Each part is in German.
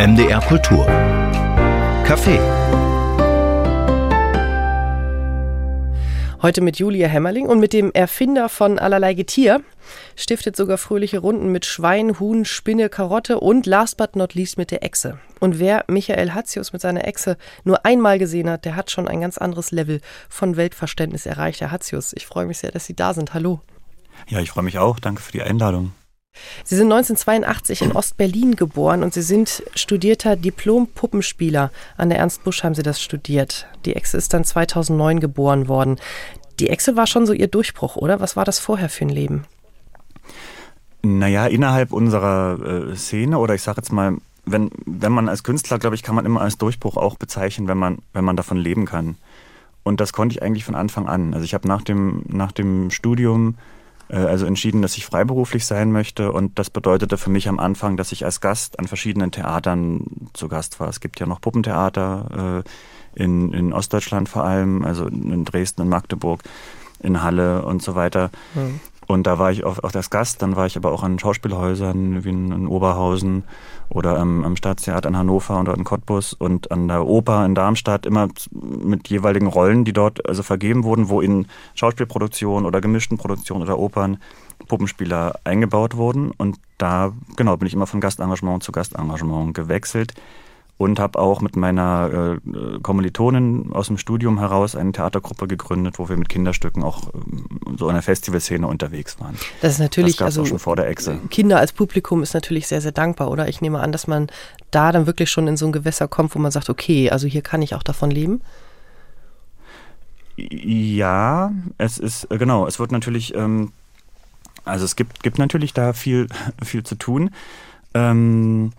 MDR Kultur. Café. Heute mit Julia Hämmerling und mit dem Erfinder von allerlei Getier. Stiftet sogar fröhliche Runden mit Schwein, Huhn, Spinne, Karotte und last but not least mit der Echse. Und wer Michael Hatzius mit seiner Echse nur einmal gesehen hat, der hat schon ein ganz anderes Level von Weltverständnis erreicht. Herr Hatzius, ich freue mich sehr, dass Sie da sind. Hallo. Ja, ich freue mich auch. Danke für die Einladung. Sie sind 1982 in Ostberlin geboren und Sie sind studierter Diplom-Puppenspieler. An der Ernst Busch haben Sie das studiert. Die Echse ist dann 2009 geboren worden. Die Echse war schon so Ihr Durchbruch, oder? Was war das vorher für ein Leben? Naja, innerhalb unserer äh, Szene oder ich sage jetzt mal, wenn, wenn man als Künstler, glaube ich, kann man immer als Durchbruch auch bezeichnen, wenn man, wenn man davon leben kann. Und das konnte ich eigentlich von Anfang an. Also ich habe nach dem, nach dem Studium also entschieden, dass ich freiberuflich sein möchte. Und das bedeutete für mich am Anfang, dass ich als Gast an verschiedenen Theatern zu Gast war. Es gibt ja noch Puppentheater äh, in, in Ostdeutschland vor allem, also in Dresden, in Magdeburg, in Halle und so weiter. Mhm. Und da war ich auch, auch als Gast, dann war ich aber auch an Schauspielhäusern wie in, in Oberhausen oder am, am Staatstheater in Hannover oder in Cottbus. Und an der Oper in Darmstadt, immer mit jeweiligen Rollen, die dort also vergeben wurden, wo in Schauspielproduktionen oder gemischten Produktionen oder Opern Puppenspieler eingebaut wurden. Und da, genau, bin ich immer von Gastengagement zu Gastengagement gewechselt und habe auch mit meiner äh, Kommilitonin aus dem Studium heraus eine Theatergruppe gegründet, wo wir mit Kinderstücken auch äh, so in der Festivalszene unterwegs waren. Das ist natürlich das also schon vor der Echse. Kinder als Publikum ist natürlich sehr sehr dankbar, oder? Ich nehme an, dass man da dann wirklich schon in so ein Gewässer kommt, wo man sagt, okay, also hier kann ich auch davon leben. Ja, es ist äh, genau. Es wird natürlich, ähm, also es gibt gibt natürlich da viel viel zu tun. Ähm,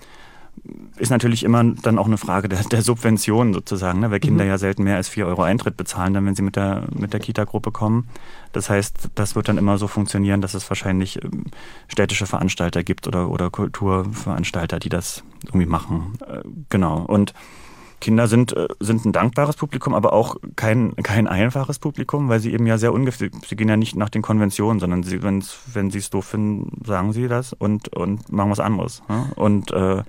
ist natürlich immer dann auch eine Frage der, der Subvention sozusagen, ne? weil Kinder mhm. ja selten mehr als vier Euro Eintritt bezahlen, dann wenn sie mit der, mit der Kita-Gruppe kommen. Das heißt, das wird dann immer so funktionieren, dass es wahrscheinlich ähm, städtische Veranstalter gibt oder, oder Kulturveranstalter, die das irgendwie machen. Äh, genau. Und Kinder sind, äh, sind ein dankbares Publikum, aber auch kein, kein einfaches Publikum, weil sie eben ja sehr ungefähr, sie gehen ja nicht nach den Konventionen, sondern sie, wenn sie es doof finden, sagen sie das und, und machen was anderes. Ne? Und äh,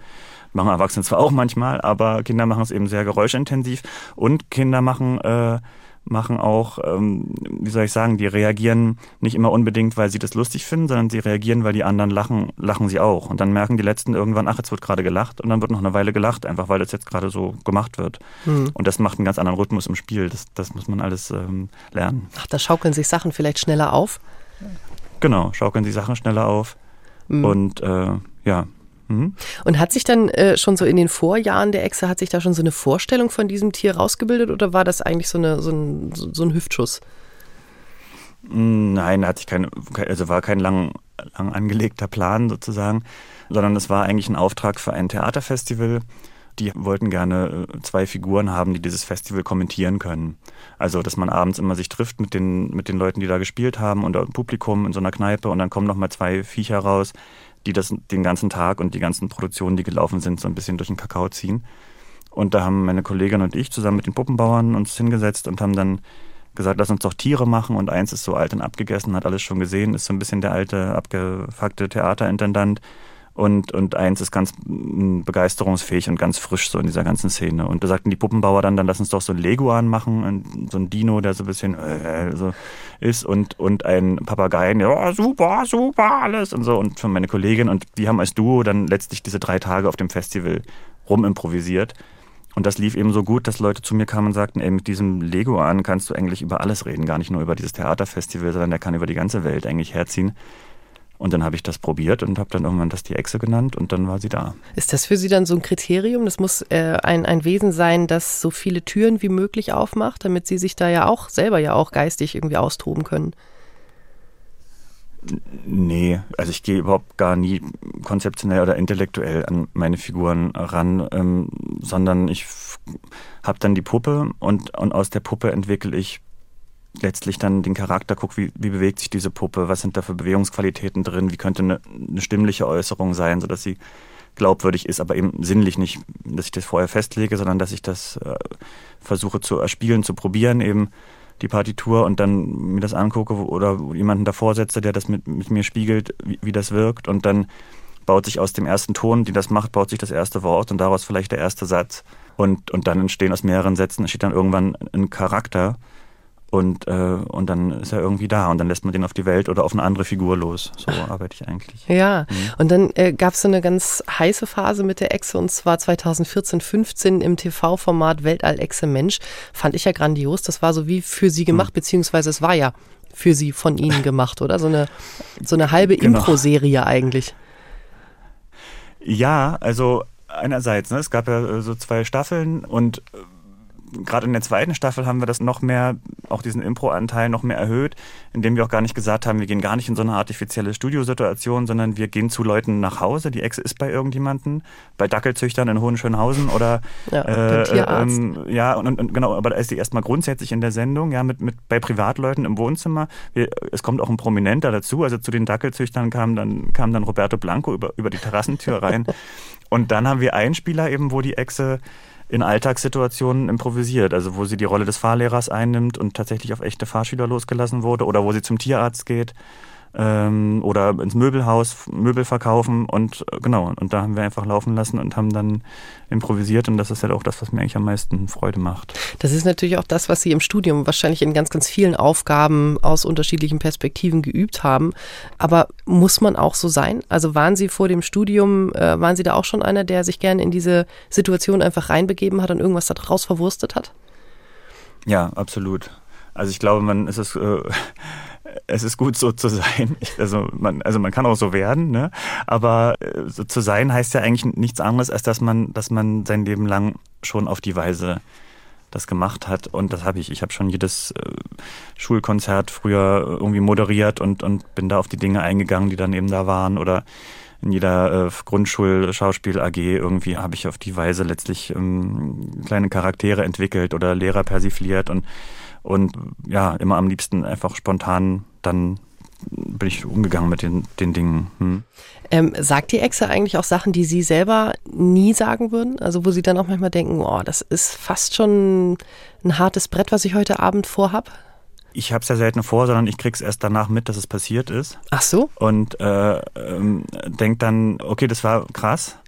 machen Erwachsene zwar auch manchmal, aber Kinder machen es eben sehr geräuschintensiv und Kinder machen äh, machen auch, ähm, wie soll ich sagen, die reagieren nicht immer unbedingt, weil sie das lustig finden, sondern sie reagieren, weil die anderen lachen, lachen sie auch. Und dann merken die Letzten irgendwann, ach, jetzt wird gerade gelacht und dann wird noch eine Weile gelacht, einfach weil das jetzt gerade so gemacht wird. Mhm. Und das macht einen ganz anderen Rhythmus im Spiel. Das, das muss man alles ähm, lernen. Ach, da schaukeln sich Sachen vielleicht schneller auf? Genau, schaukeln sich Sachen schneller auf. Mhm. Und äh, ja, Mhm. Und hat sich dann äh, schon so in den Vorjahren der Echse, hat sich da schon so eine Vorstellung von diesem Tier rausgebildet oder war das eigentlich so, eine, so, ein, so ein Hüftschuss? Nein, hat sich kein, also war kein lang, lang angelegter Plan sozusagen, sondern es war eigentlich ein Auftrag für ein Theaterfestival. Die wollten gerne äh, zwei Figuren haben, die dieses Festival kommentieren können. Also, dass man abends immer sich trifft mit den, mit den Leuten, die da gespielt haben und Publikum in so einer Kneipe und dann kommen noch mal zwei Viecher raus, die das den ganzen Tag und die ganzen Produktionen, die gelaufen sind, so ein bisschen durch den Kakao ziehen. Und da haben meine Kollegin und ich zusammen mit den Puppenbauern uns hingesetzt und haben dann gesagt, lass uns doch Tiere machen. Und eins ist so alt und abgegessen, hat alles schon gesehen, ist so ein bisschen der alte, abgefuckte Theaterintendant. Und, und eins ist ganz mm, begeisterungsfähig und ganz frisch so in dieser ganzen Szene. Und da sagten die Puppenbauer dann, dann lass uns doch so ein Leguan machen, so ein Dino, der so ein bisschen äh, so ist und, und ein Papagei, der oh, super, super, alles und so. Und von meine Kollegin und die haben als Duo dann letztlich diese drei Tage auf dem Festival rumimprovisiert. Und das lief eben so gut, dass Leute zu mir kamen und sagten, ey, mit diesem Leguan kannst du eigentlich über alles reden, gar nicht nur über dieses Theaterfestival, sondern der kann über die ganze Welt eigentlich herziehen. Und dann habe ich das probiert und habe dann irgendwann das die Echse genannt und dann war sie da. Ist das für Sie dann so ein Kriterium? Das muss äh, ein, ein Wesen sein, das so viele Türen wie möglich aufmacht, damit Sie sich da ja auch selber ja auch geistig irgendwie austoben können? Nee, also ich gehe überhaupt gar nie konzeptionell oder intellektuell an meine Figuren ran, ähm, sondern ich habe dann die Puppe und, und aus der Puppe entwickle ich letztlich dann den Charakter gucke, wie, wie bewegt sich diese Puppe, was sind da für Bewegungsqualitäten drin, wie könnte eine, eine stimmliche Äußerung sein, sodass sie glaubwürdig ist, aber eben sinnlich nicht, dass ich das vorher festlege, sondern dass ich das äh, versuche zu erspielen, zu probieren, eben die Partitur und dann mir das angucke oder jemanden davor setze, der das mit, mit mir spiegelt, wie, wie das wirkt und dann baut sich aus dem ersten Ton, die das macht, baut sich das erste Wort und daraus vielleicht der erste Satz. Und, und dann entstehen aus mehreren Sätzen, entsteht dann irgendwann ein Charakter und, äh, und dann ist er irgendwie da und dann lässt man den auf die Welt oder auf eine andere Figur los. So arbeite ich eigentlich. Ja, mhm. und dann äh, gab es so eine ganz heiße Phase mit der Echse und zwar 2014, 15 im TV-Format Weltall-Echse Mensch. Fand ich ja grandios. Das war so wie für sie gemacht, mhm. beziehungsweise es war ja für sie von ihnen gemacht, oder? So eine, so eine halbe genau. Impro-Serie eigentlich. Ja, also einerseits, ne, es gab ja äh, so zwei Staffeln und äh, gerade in der zweiten Staffel haben wir das noch mehr, auch diesen Impro-Anteil noch mehr erhöht, indem wir auch gar nicht gesagt haben, wir gehen gar nicht in so eine artifizielle Studiosituation, sondern wir gehen zu Leuten nach Hause. Die Ex ist bei irgendjemanden, bei Dackelzüchtern in Hohenschönhausen oder ja, äh. Ähm, ja und, und, genau, aber da ist die erstmal grundsätzlich in der Sendung, ja, mit, mit bei Privatleuten im Wohnzimmer. Wir, es kommt auch ein Prominenter dazu, also zu den Dackelzüchtern kam dann kam dann Roberto Blanco über über die Terrassentür rein. und dann haben wir Einspieler eben, wo die Echse in Alltagssituationen improvisiert, also wo sie die Rolle des Fahrlehrers einnimmt und tatsächlich auf echte Fahrschüler losgelassen wurde oder wo sie zum Tierarzt geht ähm, oder ins Möbelhaus Möbel verkaufen und äh, genau, und da haben wir einfach laufen lassen und haben dann improvisiert und das ist halt auch das, was mir eigentlich am meisten Freude macht. Das ist natürlich auch das, was Sie im Studium wahrscheinlich in ganz, ganz vielen Aufgaben aus unterschiedlichen Perspektiven geübt haben. Aber muss man auch so sein? Also waren Sie vor dem Studium, äh, waren Sie da auch schon einer, der sich gerne in diese Situation einfach reinbegeben hat und irgendwas daraus verwurstet hat? Ja, absolut. Also ich glaube, man ist es äh, es ist gut so zu sein. Also man, also man kann auch so werden, ne? Aber äh, so zu sein heißt ja eigentlich nichts anderes, als dass man, dass man sein Leben lang schon auf die Weise das gemacht hat. Und das habe ich. Ich habe schon jedes äh, Schulkonzert früher irgendwie moderiert und, und bin da auf die Dinge eingegangen, die dann eben da waren. Oder in jeder äh, Grundschul-Schauspiel-AG irgendwie habe ich auf die Weise letztlich ähm, kleine Charaktere entwickelt oder Lehrer persifliert und und ja, immer am liebsten einfach spontan dann bin ich umgegangen mit den, den Dingen. Hm. Ähm, sagt die Exe eigentlich auch Sachen, die Sie selber nie sagen würden? Also wo Sie dann auch manchmal denken, oh, das ist fast schon ein hartes Brett, was ich heute Abend vorhab? Ich habe es ja selten vor, sondern ich krieg's erst danach mit, dass es passiert ist. Ach so? Und äh, ähm, denk dann, okay, das war krass.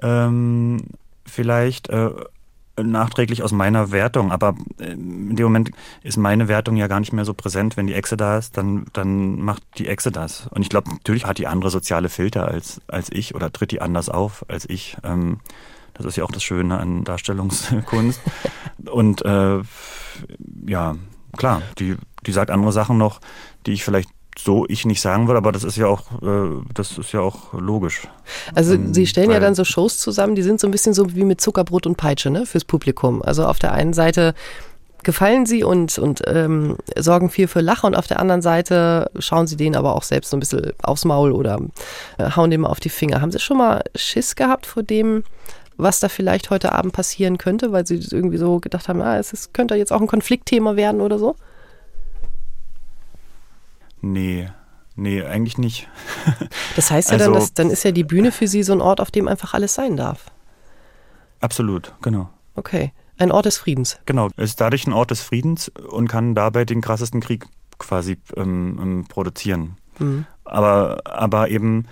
Ähm, vielleicht äh, nachträglich aus meiner Wertung, aber äh, in dem Moment ist meine Wertung ja gar nicht mehr so präsent. Wenn die Echse da ist, dann, dann macht die Echse das. Und ich glaube, natürlich hat die andere soziale Filter als, als ich oder tritt die anders auf als ich. Ähm, das ist ja auch das Schöne an Darstellungskunst. Und äh, ja, klar, die, die sagt andere Sachen noch, die ich vielleicht so ich nicht sagen würde, aber das ist ja auch, äh, das ist ja auch logisch. Also ähm, Sie stellen ja dann so Shows zusammen, die sind so ein bisschen so wie mit Zuckerbrot und Peitsche, ne, fürs Publikum. Also auf der einen Seite gefallen sie und, und ähm, sorgen viel für Lache und auf der anderen Seite schauen sie denen aber auch selbst so ein bisschen aufs Maul oder äh, hauen dem auf die Finger. Haben Sie schon mal Schiss gehabt vor dem, was da vielleicht heute Abend passieren könnte, weil Sie irgendwie so gedacht haben, ah, es ist, könnte jetzt auch ein Konfliktthema werden oder so? Nee, nee, eigentlich nicht. Das heißt ja also, dann, dass, dann ist ja die Bühne für Sie so ein Ort, auf dem einfach alles sein darf. Absolut, genau. Okay. Ein Ort des Friedens. Genau, ist dadurch ein Ort des Friedens und kann dabei den krassesten Krieg quasi ähm, ähm produzieren. Mhm. Aber, aber eben,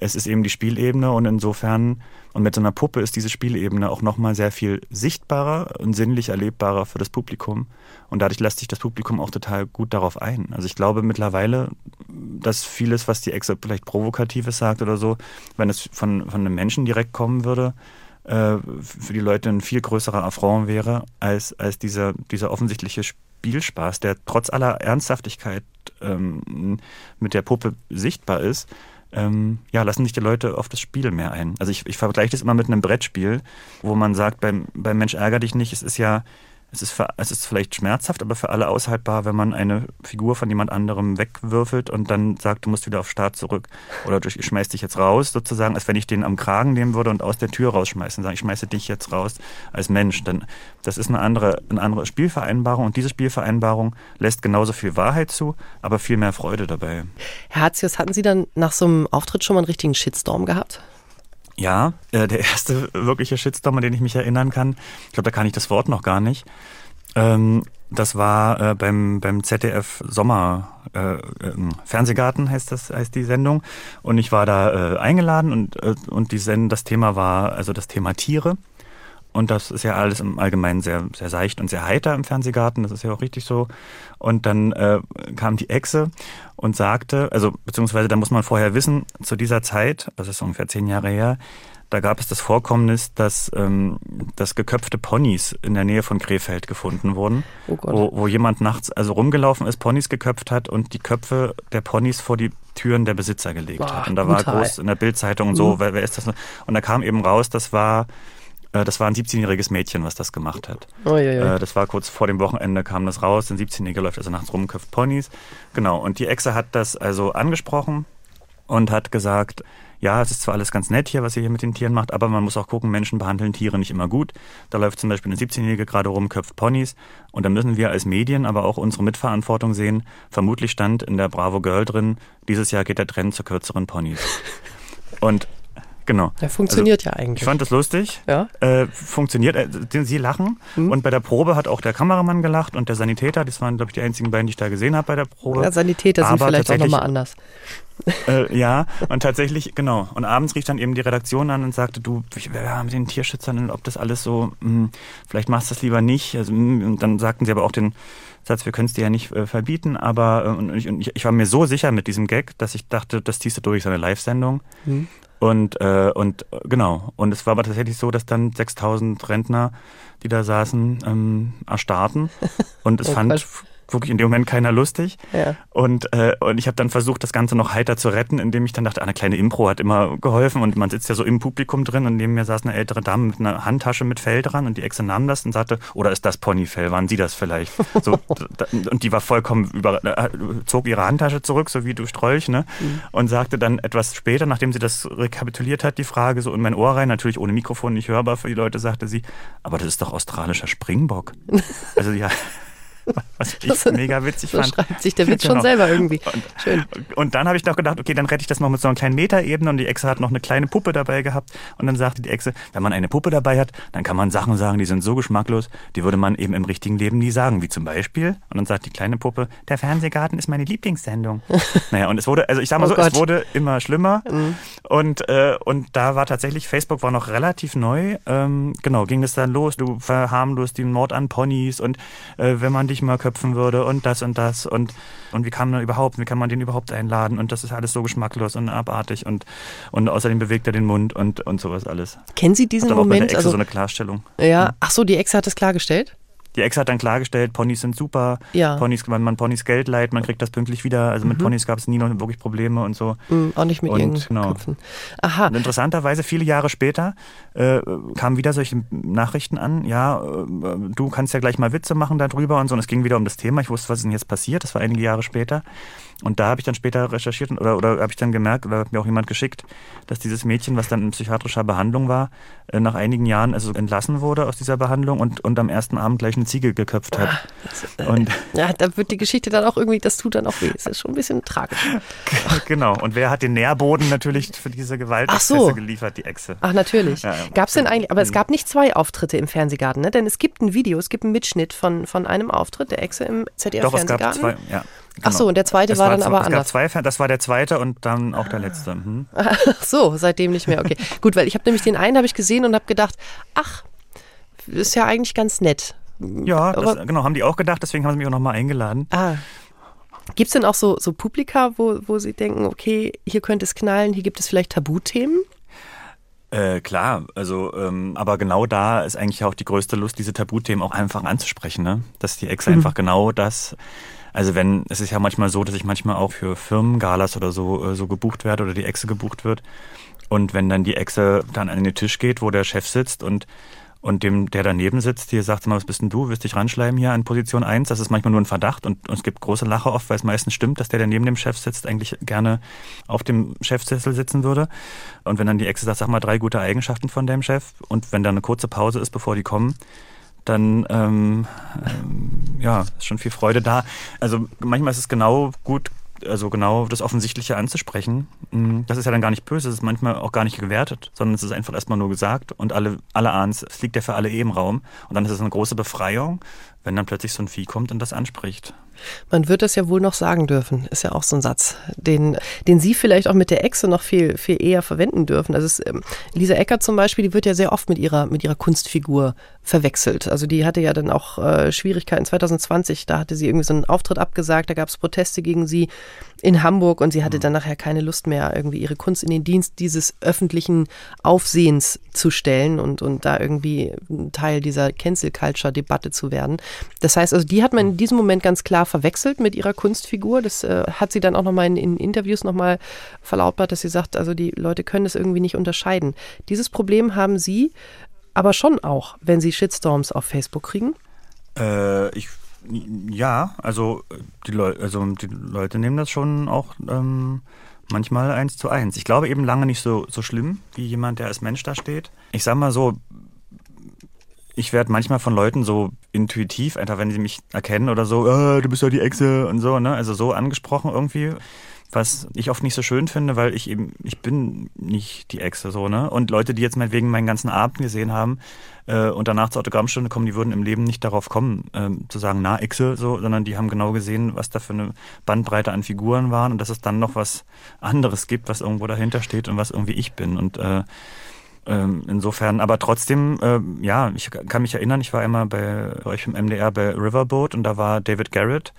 es ist eben die Spielebene und insofern und mit so einer Puppe ist diese Spielebene auch nochmal sehr viel sichtbarer und sinnlich erlebbarer für das Publikum. Und dadurch lässt sich das Publikum auch total gut darauf ein. Also ich glaube mittlerweile, dass vieles, was die Exe vielleicht Provokatives sagt oder so, wenn es von, von einem Menschen direkt kommen würde, äh, für die Leute ein viel größerer Affront wäre, als, als dieser, dieser offensichtliche Spielspaß, der trotz aller Ernsthaftigkeit ähm, mit der Puppe sichtbar ist ähm, ja, lassen sich die Leute auf das Spiel mehr ein. Also ich, ich vergleiche das immer mit einem Brettspiel, wo man sagt, beim, beim Mensch ärger dich nicht, es ist ja es ist, für, es ist vielleicht schmerzhaft, aber für alle aushaltbar, wenn man eine Figur von jemand anderem wegwürfelt und dann sagt, du musst wieder auf Start zurück oder ich schmeiß dich jetzt raus, sozusagen, als wenn ich den am Kragen nehmen würde und aus der Tür rausschmeißen, sagen, ich schmeiße dich jetzt raus als Mensch. Dann, das ist eine andere, eine andere Spielvereinbarung und diese Spielvereinbarung lässt genauso viel Wahrheit zu, aber viel mehr Freude dabei. Herr Hatzius, hatten Sie dann nach so einem Auftritt schon mal einen richtigen Shitstorm gehabt? Ja, äh, der erste wirkliche Shitstorm, an den ich mich erinnern kann, ich glaube, da kann ich das Wort noch gar nicht. Ähm, Das war äh, beim, beim ZDF Sommer äh, äh, Fernsehgarten heißt das heißt die Sendung und ich war da äh, eingeladen und äh, und die Send das Thema war also das Thema Tiere und das ist ja alles im Allgemeinen sehr sehr seicht und sehr heiter im Fernsehgarten das ist ja auch richtig so und dann äh, kam die Echse und sagte also beziehungsweise da muss man vorher wissen zu dieser Zeit das ist ungefähr zehn Jahre her da gab es das Vorkommnis, dass, ähm, dass geköpfte Ponys in der Nähe von Krefeld gefunden wurden, Oh Gott. wo, wo jemand nachts also rumgelaufen ist, Ponys geköpft hat und die Köpfe der Ponys vor die Türen der Besitzer gelegt Boah, hat. Und da war brutal. groß in der Bildzeitung und so, Mhm. wer, wer ist das? Und da kam eben raus, das war das war ein 17-jähriges Mädchen, was das gemacht hat. Uiuiui. Äh, Das war kurz vor dem Wochenende, kam das raus. Ein 17-Jähriger läuft also nachts rum, köpft Ponys. Genau. Und die Exe hat das also angesprochen und hat gesagt, ja, es ist zwar alles ganz nett hier, was ihr hier mit den Tieren macht, aber man muss auch gucken, Menschen behandeln Tiere nicht immer gut. Da läuft zum Beispiel eine 17-Jährige gerade rum, köpft Ponys. Und da müssen wir als Medien, aber auch unsere Mitverantwortung sehen. Vermutlich stand in der Bravo Girl drin, dieses Jahr geht der Trend zu kürzeren Ponys. Und genau. ja, funktioniert ja Ich eigentlich. fand das lustig. ja? Äh, funktioniert. Äh, sie lachen. Mhm. Und bei der Probe hat auch der Kameramann gelacht und der Sanitäter. Das waren, glaube ich, die einzigen beiden, die ich da gesehen habe bei der Probe. ja, Sanitäter sind Aber vielleicht auch nochmal anders. Äh, ja, und tatsächlich, genau. Und abends rief dann eben die Redaktion an und sagte, du, wir haben den Tierschützern, und ob das alles so, mh, vielleicht machst du das lieber nicht. Also, mh, und dann sagten sie aber auch den Satz, wir können es dir ja nicht äh, verbieten, aber äh, und ich, und ich, ich war mir so sicher mit diesem Gag, dass ich dachte, das ziehst du durch, so eine Live-Sendung. Mhm. Und, äh, und genau. Und es war aber tatsächlich so, dass dann 6000 Rentner, die da saßen, ähm, erstarrten. Und es fand. Wirklich in dem Moment keiner lustig. Ja. Und, äh, und ich habe dann versucht, das Ganze noch heiter zu retten, indem ich dann dachte, ah, eine kleine Impro hat immer geholfen und man sitzt ja so im Publikum drin und neben mir saß eine ältere Dame mit einer Handtasche mit Fell dran und die Exe nahm das und sagte, oder ist das Ponyfell, waren Sie das vielleicht? So, und die war vollkommen über, äh, zog ihre Handtasche zurück, so wie du Strolch, ne? Und sagte dann etwas später, nachdem sie das rekapituliert hat, die Frage so in mein Ohr rein, natürlich ohne Mikrofon, nicht hörbar für die Leute, sagte sie, aber das ist doch australischer Springbock. Also ja, was ich Das- mega witzig So fand. schreibt sich der Witz schon Genau. selber irgendwie. Und, Schön. und dann habe ich noch gedacht, okay, dann rette ich das noch mit so einer kleinen Metaebene und die Exe hat noch eine kleine Puppe dabei gehabt und dann sagte die Exe, wenn man eine Puppe dabei hat, dann kann man Sachen sagen, die sind so geschmacklos, die würde man eben im richtigen Leben nie sagen, wie zum Beispiel, und dann sagt die kleine Puppe, der Fernsehgarten ist meine Lieblingssendung. naja, und es wurde, also ich sag mal Oh so, Gott. es wurde immer schlimmer und, äh, und da war tatsächlich, Facebook war noch relativ neu, ähm, genau, ging es dann los, du verharmlost den Mord an Ponys und äh, wenn man dich mal köpfen würde und das und das und, und wie kann man überhaupt, wie kann man den überhaupt einladen und das ist alles so geschmacklos und abartig und, und außerdem bewegt er den Mund und, und sowas alles. Kennen Sie diesen aber auch bei der Moment? Exe Also, so eine Klarstellung. ja, ach so, die Ex hat es klargestellt. Die Ex hat dann klargestellt, Ponys sind super, Ja. Ponys, wenn man Ponys Geld leiht, man kriegt das pünktlich wieder. Also mit Mhm. Ponys gab es nie noch wirklich Probleme und so. Hm, auch nicht mit Und, ihren genau. Köpfen. Aha. Und interessanterweise, viele Jahre später, äh, kamen wieder solche Nachrichten an, ja, äh, du kannst ja gleich mal Witze machen darüber und so. Und es ging wieder um das Thema. Ich wusste, was ist denn jetzt passiert. Das war einige Jahre später. Und da habe ich dann später recherchiert oder, oder habe ich dann gemerkt, oder hat mir auch jemand geschickt, dass dieses Mädchen, was dann in psychiatrischer Behandlung war, äh, nach einigen Jahren also entlassen wurde aus dieser Behandlung und, und am ersten Abend gleich eine Ziege geköpft hat. Und Ja, da wird die Geschichte dann auch irgendwie, das tut dann auch weh. Das ist schon ein bisschen tragisch. genau. Und wer hat den Nährboden natürlich für diese Gewaltexzesse Ach so. geliefert? Die Echse. Ach, natürlich. Ja. Gab es denn eigentlich, aber es gab nicht zwei Auftritte im Fernsehgarten, ne? Denn es gibt ein Video, es gibt einen Mitschnitt von, von einem Auftritt der Exe im Doch, es gab ZDF-Fernsehgarten. zwei, ja. Ach so, und der zweite Es war dann zwei- aber es anders. Gab zwei, das war der zweite und dann auch der letzte. Mhm. Ach so, seitdem nicht mehr. Okay, gut, weil ich habe nämlich den einen habe ich gesehen und habe gedacht, ach, ist ja eigentlich ganz nett. Ja, Aber- das, genau, haben die auch gedacht, deswegen haben sie mich auch nochmal eingeladen. Ah. Gibt es denn auch so, so Publika, wo, wo Sie denken, okay, hier könnte es knallen, hier gibt es vielleicht Tabuthemen? Äh, klar, also, ähm, aber genau da ist eigentlich auch die größte Lust, diese Tabuthemen auch einfach anzusprechen, ne? Dass die Exe einfach genau das, also wenn, es ist ja manchmal so, dass ich manchmal auch für Firmengalas oder so, äh, so gebucht werde oder die Exe gebucht wird. Und wenn dann die Exe dann an den Tisch geht, wo der Chef sitzt und und dem, der daneben sitzt, hier sagt mal, was bist denn du? Willst dich ranschleimen hier an Position 1? Das ist manchmal nur ein Verdacht und, und es gibt große Lache oft, weil es meistens stimmt, dass der, der neben dem Chef sitzt, eigentlich gerne auf dem Chefsessel sitzen würde. Und wenn dann die Exe sagt, sag mal drei gute Eigenschaften von deinem Chef und wenn dann eine kurze Pause ist, bevor die kommen, dann ähm, ähm, ja, ist schon viel Freude da. Also manchmal ist es genau gut also genau das Offensichtliche anzusprechen, mm, das ist ja dann gar nicht böse, das ist manchmal auch gar nicht gewertet, sondern es ist einfach erstmal nur gesagt und alle, alle ahnen es, es liegt ja für alle eh im Raum und dann ist es eine große Befreiung, wenn dann plötzlich so ein Vieh kommt und das anspricht. Man wird das ja wohl noch sagen dürfen, ist ja auch so ein Satz, den, den Sie vielleicht auch mit der Echse noch viel, viel eher verwenden dürfen. Also es, ähm, Lisa Ecker zum Beispiel, die wird ja sehr oft mit ihrer, mit ihrer Kunstfigur verwechselt. Also die hatte ja dann auch äh, Schwierigkeiten 2020, da hatte sie irgendwie so einen Auftritt abgesagt, da gab es Proteste gegen sie in Hamburg und sie hatte mhm. dann nachher keine Lust mehr, irgendwie ihre Kunst in den Dienst dieses öffentlichen Aufsehens zu stellen und, und da irgendwie Teil dieser Cancel Culture Debatte zu werden. Das heißt also, die hat man in diesem Moment ganz klar verwechselt mit ihrer Kunstfigur. Das äh, hat sie dann auch nochmal in, in Interviews nochmal verlautbart, dass sie sagt, also die Leute können das irgendwie nicht unterscheiden. Dieses Problem haben sie aber schon auch, wenn sie Shitstorms auf Facebook kriegen. Äh, ich ja, also die, Leu also die Leute nehmen das schon auch ähm, manchmal eins zu eins. Ich glaube eben lange nicht so, so schlimm wie jemand, der als Mensch da steht. Ich sag mal so, ich werde manchmal von Leuten so intuitiv, einfach wenn sie mich erkennen oder so, oh, du bist ja die Echse und so, ne? Also so angesprochen irgendwie. Was ich oft nicht so schön finde, weil ich eben, ich bin nicht die Echse so, ne? Und Leute, die jetzt meinetwegen meinen ganzen Abend gesehen haben äh, und danach zur Autogrammstunde kommen, die würden im Leben nicht darauf kommen, äh, zu sagen, na, Echse, so, sondern die haben genau gesehen, was da für eine Bandbreite an Figuren waren und dass es dann noch was anderes gibt, was irgendwo dahinter steht und was irgendwie ich bin. Und äh, ähm, insofern, aber trotzdem, äh, ja, ich kann mich erinnern, ich war einmal bei euch im MDR bei Riverboat und da war David Garrett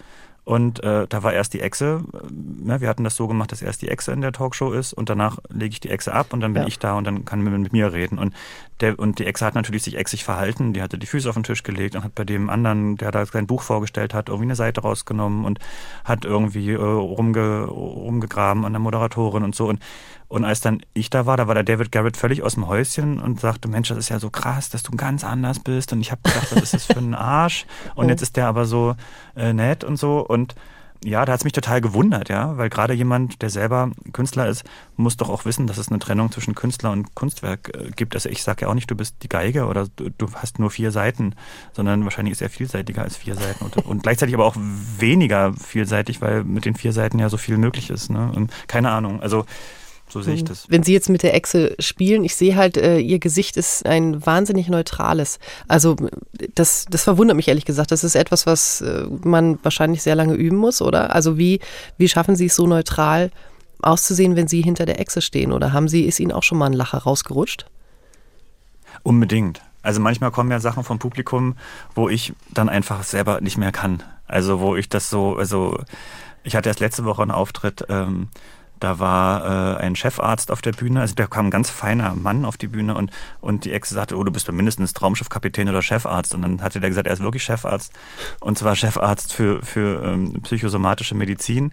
und äh, da war erst die Echse. Ne, wir hatten das so gemacht, dass erst die Echse in der Talkshow ist und danach lege ich die Echse ab und dann bin ja. ich da und dann kann man mit mir reden. Und, der, und die Echse hat natürlich sich exig verhalten. Die hatte die Füße auf den Tisch gelegt und hat bei dem anderen, der da sein Buch vorgestellt hat, irgendwie eine Seite rausgenommen und hat irgendwie äh, rumge, rumgegraben an der Moderatorin und so. Und und als dann ich da war, da war der David Garrett völlig aus dem Häuschen und sagte, Mensch, das ist ja so krass, dass du ganz anders bist. Und ich habe gedacht, was ist das für ein Arsch? Und jetzt ist der aber so äh, nett und so. Und ja, da hat es mich total gewundert, ja, weil gerade jemand, der selber Künstler ist, muss doch auch wissen, dass es eine Trennung zwischen Künstler und Kunstwerk äh, gibt. Also ich sage ja auch nicht, du bist die Geige oder du, du, hast nur vier Seiten, sondern wahrscheinlich ist er vielseitiger als vier Seiten und, und, gleichzeitig aber auch weniger vielseitig, weil mit den vier Seiten ja so viel möglich ist. Ne? Und keine Ahnung, also so sehe ich mhm. das. Wenn Sie jetzt mit der Echse spielen, ich sehe halt, äh, Ihr Gesicht ist ein wahnsinnig neutrales. Also das, das verwundert mich ehrlich gesagt. Das ist etwas, was äh, man wahrscheinlich sehr lange üben muss, oder? Also wie, wie schaffen Sie es so neutral auszusehen, wenn Sie hinter der Echse stehen? Oder haben Sie, ist Ihnen auch schon mal ein Lacher rausgerutscht? Unbedingt. Also manchmal kommen ja Sachen vom Publikum, wo ich dann einfach selber nicht mehr kann. Also wo ich das so, also ich hatte erst letzte Woche einen Auftritt, ähm, da war äh, ein Chefarzt auf der Bühne, also da kam ein ganz feiner Mann auf die Bühne und, und die Ex sagte, oh, du bist doch mindestens Traumschiffkapitän oder Chefarzt. Und dann hatte der gesagt, er ist wirklich Chefarzt und zwar Chefarzt für, für ähm, psychosomatische Medizin.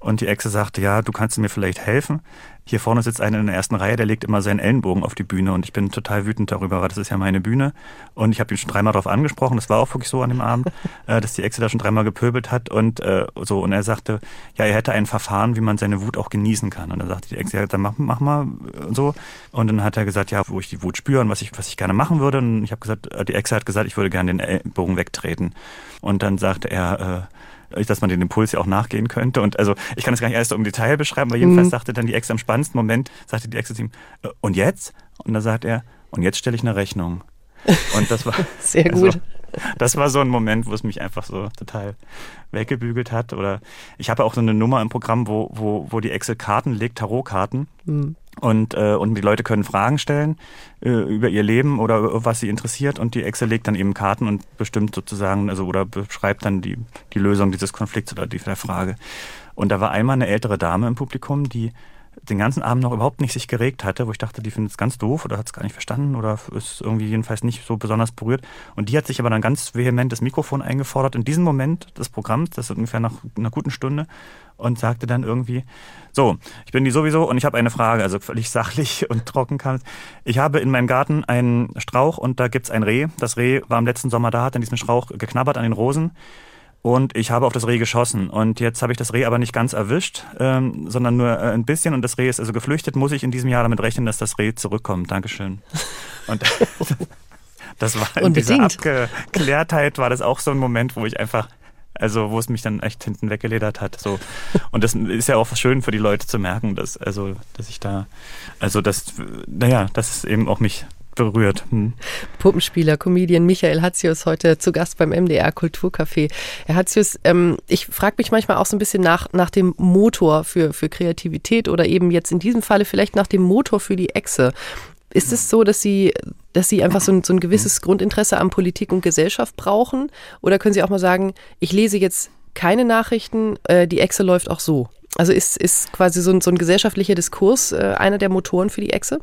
Und die Exe sagte, ja, du kannst mir vielleicht helfen. Hier vorne sitzt einer in der ersten Reihe, der legt immer seinen Ellenbogen auf die Bühne und ich bin total wütend darüber, weil das ist ja meine Bühne. Und ich habe ihn schon dreimal darauf angesprochen, das war auch wirklich so an dem Abend, äh, dass die Exe da schon dreimal gepöbelt hat und äh, so. Und er sagte, ja, er hätte ein Verfahren, wie man seine Wut auch genießen kann. Und dann sagte die Exe, ja, dann mach, mach mal und so. Und dann hat er gesagt, ja, wo ich die Wut spüre und was ich, was ich gerne machen würde. Und ich habe gesagt, äh, die Exe hat gesagt, ich würde gerne den Ellenbogen wegtreten. Und dann sagte er, äh, dass man den Impuls ja auch nachgehen könnte. Und also ich kann das gar nicht erst so im Detail beschreiben, aber jedenfalls mhm. sagte dann die Ex am spannendsten Moment, sagte die Ex zu ihm, äh, und jetzt? Und dann sagt er, und jetzt stelle ich eine Rechnung. Und das war sehr gut. Also, das war so ein Moment, wo es mich einfach so total weggebügelt hat. Oder ich habe auch so eine Nummer im Programm, wo, wo, wo die Excel Karten legt, Tarotkarten. Mhm. Und, äh, und die Leute können Fragen stellen äh, über ihr Leben oder was sie interessiert und die Excel legt dann eben Karten und bestimmt sozusagen, also oder beschreibt dann die, die Lösung dieses Konflikts oder die, der Frage. Und da war einmal eine ältere Dame im Publikum, die den ganzen Abend noch überhaupt nicht sich geregt hatte, wo ich dachte, die findet es ganz doof oder hat es gar nicht verstanden oder ist irgendwie jedenfalls nicht so besonders berührt. Und die hat sich aber dann ganz vehement das Mikrofon eingefordert in diesem Moment des Programms, das ist ungefähr nach einer guten Stunde, und sagte dann irgendwie, so, ich bin die sowieso und ich habe eine Frage, also völlig sachlich und trocken kam Ich habe in meinem Garten einen Strauch und da gibt's ein Reh. Das Reh war im letzten Sommer da, hat an diesem Strauch geknabbert an den Rosen und ich habe auf das Reh geschossen. Und jetzt habe ich das Reh aber nicht ganz erwischt, ähm, sondern nur äh, ein bisschen. Und das Reh ist also geflüchtet. Muss ich in diesem Jahr damit rechnen, dass das Reh zurückkommt? Dankeschön. Und das war in dieser Abgeklärtheit war das auch so ein Moment, wo ich einfach Also wo es mich dann echt hinten weggeledert hat. So. Und das ist ja auch schön für die Leute zu merken, dass, also, dass ich da, also das, naja, das ist eben auch mich berührt. Hm. Puppenspieler, Comedian Michael Hatzius heute zu Gast beim MDR Kulturcafé. Herr Hatzius, ähm, ich frage mich manchmal auch so ein bisschen nach, nach dem Motor für, für Kreativität oder eben jetzt in diesem Falle vielleicht nach dem Motor für die Echse. Ist es so, dass Sie, dass Sie einfach so ein, so ein gewisses Grundinteresse an Politik und Gesellschaft brauchen? Oder können Sie auch mal sagen, ich lese jetzt keine Nachrichten, äh, die Echse läuft auch so? Also ist, ist quasi so ein, so ein gesellschaftlicher Diskurs äh, einer der Motoren für die Echse?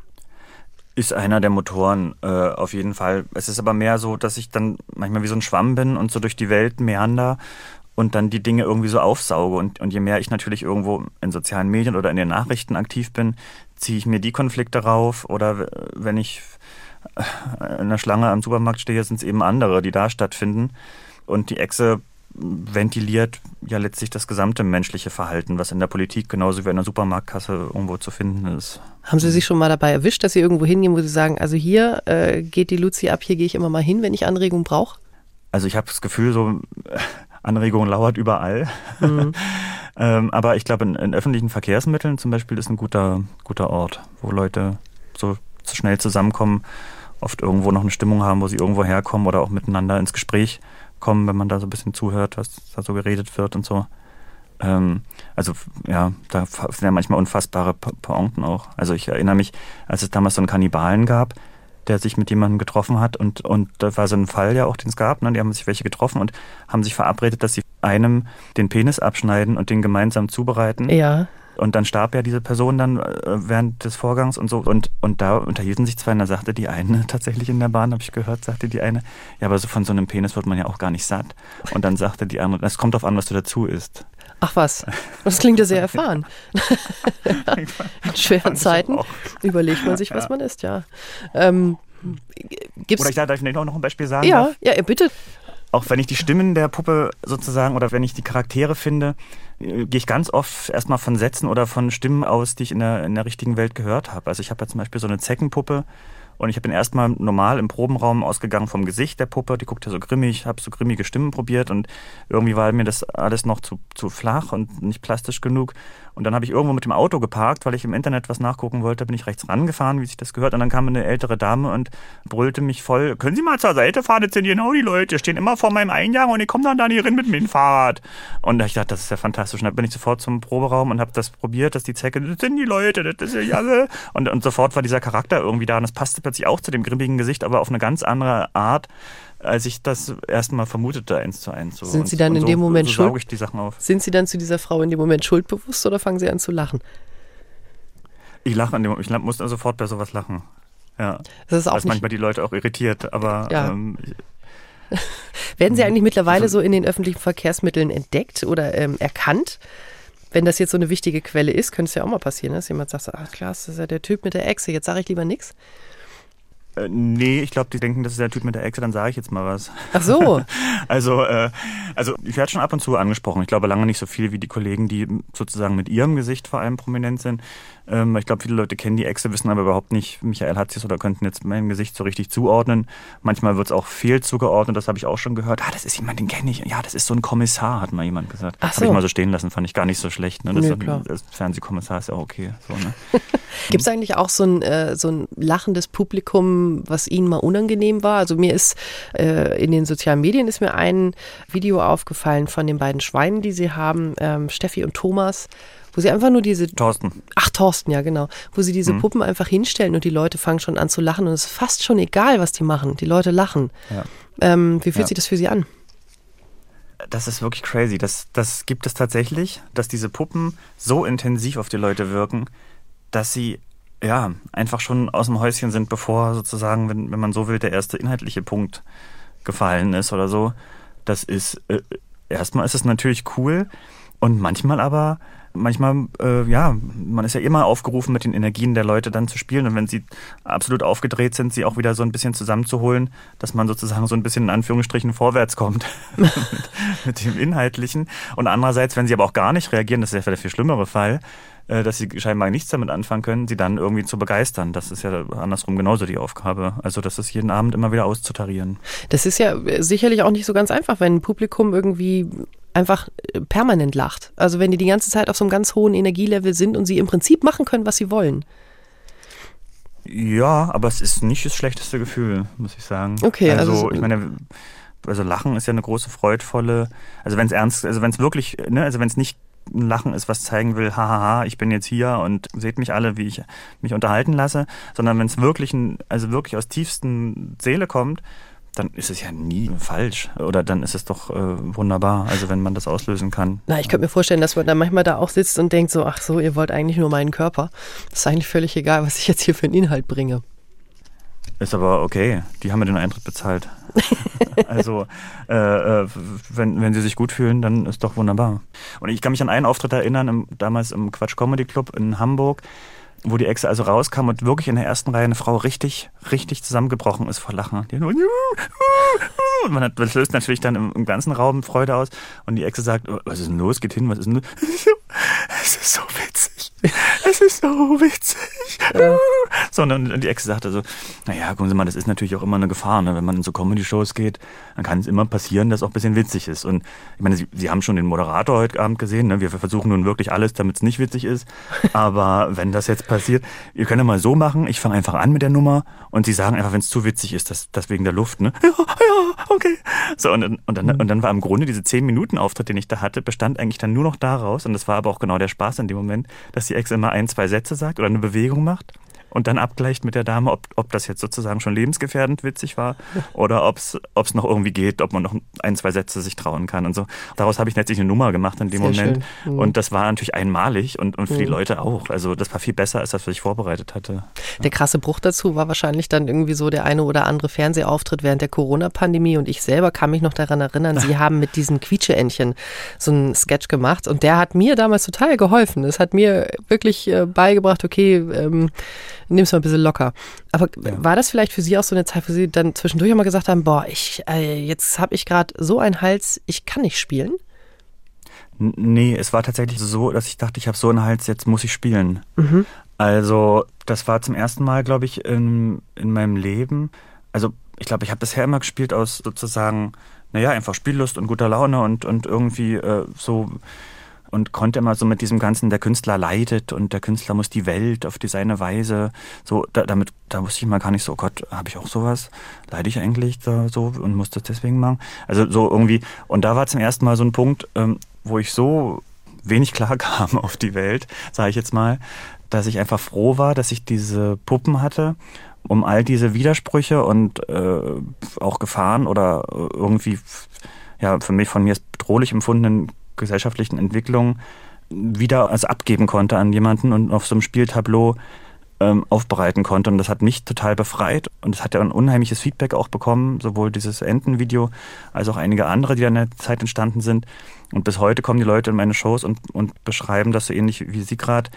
Ist einer der Motoren, äh, auf jeden Fall. Es ist aber mehr so, dass ich dann manchmal wie so ein Schwamm bin und so durch die Welt meander und dann die Dinge irgendwie so aufsauge. Und, und je mehr ich natürlich irgendwo in sozialen Medien oder in den Nachrichten aktiv bin, ziehe ich mir die Konflikte rauf. Oder wenn ich äh, in der Schlange am Supermarkt stehe, sind es eben andere, die da stattfinden. Und die Echse ventiliert ja letztlich das gesamte menschliche Verhalten, was in der Politik genauso wie in der Supermarktkasse irgendwo zu finden ist. Haben Sie sich schon mal dabei erwischt, dass Sie irgendwo hingehen, wo Sie sagen, also hier äh, geht die Luzi ab, hier gehe ich immer mal hin, wenn ich Anregung brauche? Also ich habe das Gefühl, so Anregung lauert überall. Mhm. ähm, aber ich glaube, in, in, öffentlichen Verkehrsmitteln zum Beispiel ist ein guter, guter Ort, wo Leute so schnell zusammenkommen, oft irgendwo noch eine Stimmung haben, wo sie irgendwo herkommen oder auch miteinander ins Gespräch kommen, wenn man da so ein bisschen zuhört, was da so geredet wird und so. Ähm, also ja, da sind ja manchmal unfassbare Pointen auch. Also ich erinnere mich, als es damals so einen Kannibalen gab, der sich mit jemandem getroffen hat und, und da war so ein Fall ja auch, den es gab, ne? die haben sich welche getroffen und haben sich verabredet, dass sie einem den Penis abschneiden und den gemeinsam zubereiten. Ja. Und dann starb ja diese Person dann äh, während des Vorgangs und so. Und, und da unterhielten sich zwei, und da sagte die eine tatsächlich in der Bahn, habe ich gehört, sagte die eine, ja, aber so von so einem Penis wird man ja auch gar nicht satt. Und dann sagte die andere, es kommt drauf an, was du dazu isst. Ach was, das klingt ja sehr erfahren. in schweren Zeiten überlegt man sich, was man isst, ja. Ähm, gibt's Oder ich darf ich noch ein Beispiel sagen? Ja, darf? ja, bitte auch wenn ich die Stimmen der Puppe sozusagen oder wenn ich die Charaktere finde, äh, gehe ich ganz oft erstmal von Sätzen oder von Stimmen aus, die ich in der, in der richtigen Welt gehört habe. Also ich habe ja zum Beispiel so eine Zeckenpuppe, und ich bin erstmal normal im Probenraum ausgegangen vom Gesicht der Puppe. Die guckt ja so grimmig, habe so grimmige Stimmen probiert und irgendwie war mir das alles noch zu, zu flach und nicht plastisch genug. Und dann habe ich irgendwo mit dem Auto geparkt, weil ich im Internet was nachgucken wollte. bin ich rechts rangefahren, wie sich das gehört. Und dann kam eine ältere Dame und brüllte mich voll: Können Sie mal zur Seite fahren? Jetzt sind genau die Leute, stehen immer vor meinem Eingang und ich komme dann da nicht rein mit dem Fahrrad. Und ich dachte, das ist ja fantastisch. Und dann bin ich sofort zum Proberaum und habe das probiert, dass die Zecke, das sind die Leute, das ist ja alle. Und, und sofort war dieser Charakter irgendwie da und das passte plötzlich auch zu dem grimmigen Gesicht, aber auf eine ganz andere Art, als ich das erstmal vermutete, eins zu eins. So. Sind Sie dann in so, dem Moment so schuld? ich die Sachen auf. Sind Sie dann zu dieser Frau in dem Moment schuldbewusst oder fangen Sie an zu lachen? Ich lache an dem Moment, ich muss dann sofort bei sowas lachen. Ja. Das ist auch Was manchmal die Leute auch irritiert, aber ja. ähm, werden Sie eigentlich mittlerweile so in den öffentlichen Verkehrsmitteln entdeckt oder ähm, erkannt? wenn das jetzt so eine wichtige Quelle ist, könnte es ja auch mal passieren, dass jemand sagt, ach klar, das ist ja der Typ mit der Echse, jetzt sage ich lieber nichts. Äh, nee, ich glaube, die denken, das ist der Typ mit der Echse, dann sage ich jetzt mal was. Ach so. also, äh, also ich werde schon ab und zu angesprochen. Ich glaube lange nicht so viel wie die Kollegen, die sozusagen mit ihrem Gesicht vor allem prominent sind. Ähm, ich glaube, viele Leute kennen die Echse, wissen aber überhaupt nicht, Michael hat es oder könnten jetzt mein Gesicht so richtig zuordnen. Manchmal wird es auch fehl zugeordnet, das habe ich auch schon gehört. Ah, das ist jemand, den kenne ich. Ja, das ist so ein Kommissar, hat mal jemand gesagt. Ach so. Habe ich mal so stehen lassen, fand ich gar nicht so schlecht. Ne? Das, Nö, klar. das Fernsehkommissar ist ja auch okay. So, ne? Gibt es eigentlich auch so ein, äh, so ein lachendes Publikum, was Ihnen mal unangenehm war? Also mir ist äh, in den sozialen Medien ist mir ein Video aufgefallen von den beiden Schweinen, die Sie haben, ähm, Steffi und Thomas wo sie einfach nur diese. Thorsten. Ach, Thorsten, ja, genau. Wo sie diese mhm. Puppen einfach hinstellen und die Leute fangen schon an zu lachen und es ist fast schon egal, was die machen. Die Leute lachen. Ja. Ähm, wie fühlt ja. sich das für Sie an? Das ist wirklich crazy. Das, das gibt es tatsächlich, dass diese Puppen so intensiv auf die Leute wirken, dass sie ja einfach schon aus dem Häuschen sind, bevor sozusagen, wenn, wenn man so will, der erste inhaltliche Punkt gefallen ist oder so. Das ist äh, erstmal ist es natürlich cool und manchmal aber manchmal, äh, ja, man ist ja immer aufgerufen, mit den Energien der Leute dann zu spielen. Und wenn sie absolut aufgedreht sind, sie auch wieder so ein bisschen zusammenzuholen, dass man sozusagen so ein bisschen in Anführungsstrichen vorwärts kommt mit, mit, dem Inhaltlichen. Und andererseits, wenn sie aber auch gar nicht reagieren, das ist ja der viel schlimmere Fall, äh, dass sie scheinbar nichts damit anfangen können, sie dann irgendwie zu begeistern. Das ist ja andersrum genauso die Aufgabe. Also das ist jeden Abend immer wieder auszutarieren. Das ist ja sicherlich auch nicht so ganz einfach, wenn ein Publikum irgendwie einfach äh, permanent lacht. Also wenn die die ganze Zeit auf so einem ganz hohen Energielevel sind und sie im Prinzip machen können, was sie wollen. Ja, aber es ist nicht das schlechteste Gefühl, muss ich sagen. Okay, also, also- ich meine, also Lachen ist ja eine große freudvolle, also wenn es ernst, also wenn es wirklich, ne, also wenn es nicht ein Lachen ist, was zeigen will, hahaha, ich bin jetzt hier und seht mich alle, wie ich mich unterhalten lasse, sondern wenn es wirklich ein, also wirklich aus tiefsten Seele kommt, dann ist es ja nie falsch oder dann ist es doch äh, wunderbar, also wenn man das auslösen kann. Na, ich könnte mir vorstellen, dass man da manchmal da auch sitzt und denkt so, ach so, ihr wollt eigentlich nur meinen Körper. Das ist eigentlich völlig egal, was ich jetzt hier für einen Inhalt bringe. Ist aber okay, die haben mir den Eintritt bezahlt. also, äh, äh, wenn, wenn sie sich gut fühlen, dann ist doch wunderbar. Und ich kann mich an einen Auftritt erinnern, im, damals im Quatsch Comedy Club in Hamburg, wo die Exe also rauskam und wirklich in der ersten Reihe eine Frau richtig, richtig zusammengebrochen ist vor Lachen. Die nur, und man hat, das löst natürlich dann im, im ganzen Raum Freude aus. Und die Exe sagt, "Oh, was ist denn los? Geht hin, was ist denn los? Es ist so witzig. Es ist so witzig. So, und dann die Exe sagte so, naja, gucken Sie mal, das ist natürlich auch immer eine Gefahr, ne? wenn man in so Comedy-Shows geht, dann kann es immer passieren, dass auch ein bisschen witzig ist. Und ich meine, Sie, Sie haben schon den Moderator heute Abend gesehen, ne? wir versuchen nun wirklich alles, damit es nicht witzig ist. Aber wenn das jetzt passiert, ihr könnt ja mal so machen, ich fange einfach an mit der Nummer und Sie sagen einfach, wenn es zu witzig ist, das, das wegen der Luft, ne? Ja, ja, okay. So, und, dann- und, dann, und dann war im Grunde diese 10-Minuten-Auftritt, den ich da hatte, bestand eigentlich dann nur noch daraus, und das war aber auch genau der Spaß in dem Moment, dass die Ex immer ein, zwei Sätze sagt oder eine Bewegung macht und dann abgleicht mit der Dame, ob, ob das jetzt sozusagen schon lebensgefährdend witzig war oder ob es noch irgendwie geht, ob man noch ein, zwei Sätze sich trauen kann und so. Daraus habe ich letztlich eine Nummer gemacht in dem Sehr Moment. Mhm. Und das war natürlich einmalig und, und für die Mhm. Leute auch. Also das war viel besser, als das, was ich vorbereitet hatte. Der krasse Bruch dazu war wahrscheinlich dann irgendwie so der eine oder andere Fernsehauftritt während der Corona-Pandemie und ich selber kann mich noch daran erinnern, Sie haben mit diesen Quietscheentchen so einen Sketch gemacht und der hat mir damals total geholfen. Es hat mir wirklich äh, beigebracht, okay, ähm, nimm's mal ein bisschen locker. Aber war das vielleicht für Sie auch so eine Zeit, wo Sie dann zwischendurch auch mal gesagt haben, boah, ich, äh, jetzt habe ich gerade so einen Hals, ich kann nicht spielen? Nee, es war tatsächlich so, dass ich dachte, ich habe so einen Hals, jetzt muss ich spielen. Also das war zum ersten Mal, glaube ich, in, in meinem Leben. Also ich glaube, ich habe bisher immer gespielt aus sozusagen, naja, einfach Spiellust und guter Laune und, und irgendwie äh, so und konnte immer so mit diesem ganzen, der Künstler leidet und der Künstler muss die Welt auf die seine Weise, so da, damit, da wusste ich mal gar nicht so, oh Gott, habe ich auch sowas? Leide ich eigentlich da so und muss das deswegen machen? Also so irgendwie, und da war zum ersten Mal so ein Punkt, ähm, wo ich so wenig klar kam auf die Welt, sage ich jetzt mal, dass ich einfach froh war, dass ich diese Puppen hatte, um all diese Widersprüche und äh, auch Gefahren oder äh, irgendwie ja für mich von mir bedrohlich empfundenen gesellschaftlichen Entwicklungen wieder also abgeben konnte an jemanden und auf so einem Spieltableau ähm, aufbereiten konnte. Und das hat mich total befreit und es hat ja ein unheimliches Feedback auch bekommen, sowohl dieses Entenvideo als auch einige andere, die in der Zeit entstanden sind. Und bis heute kommen die Leute in meine Shows und, und beschreiben das so ähnlich wie Sie gerade,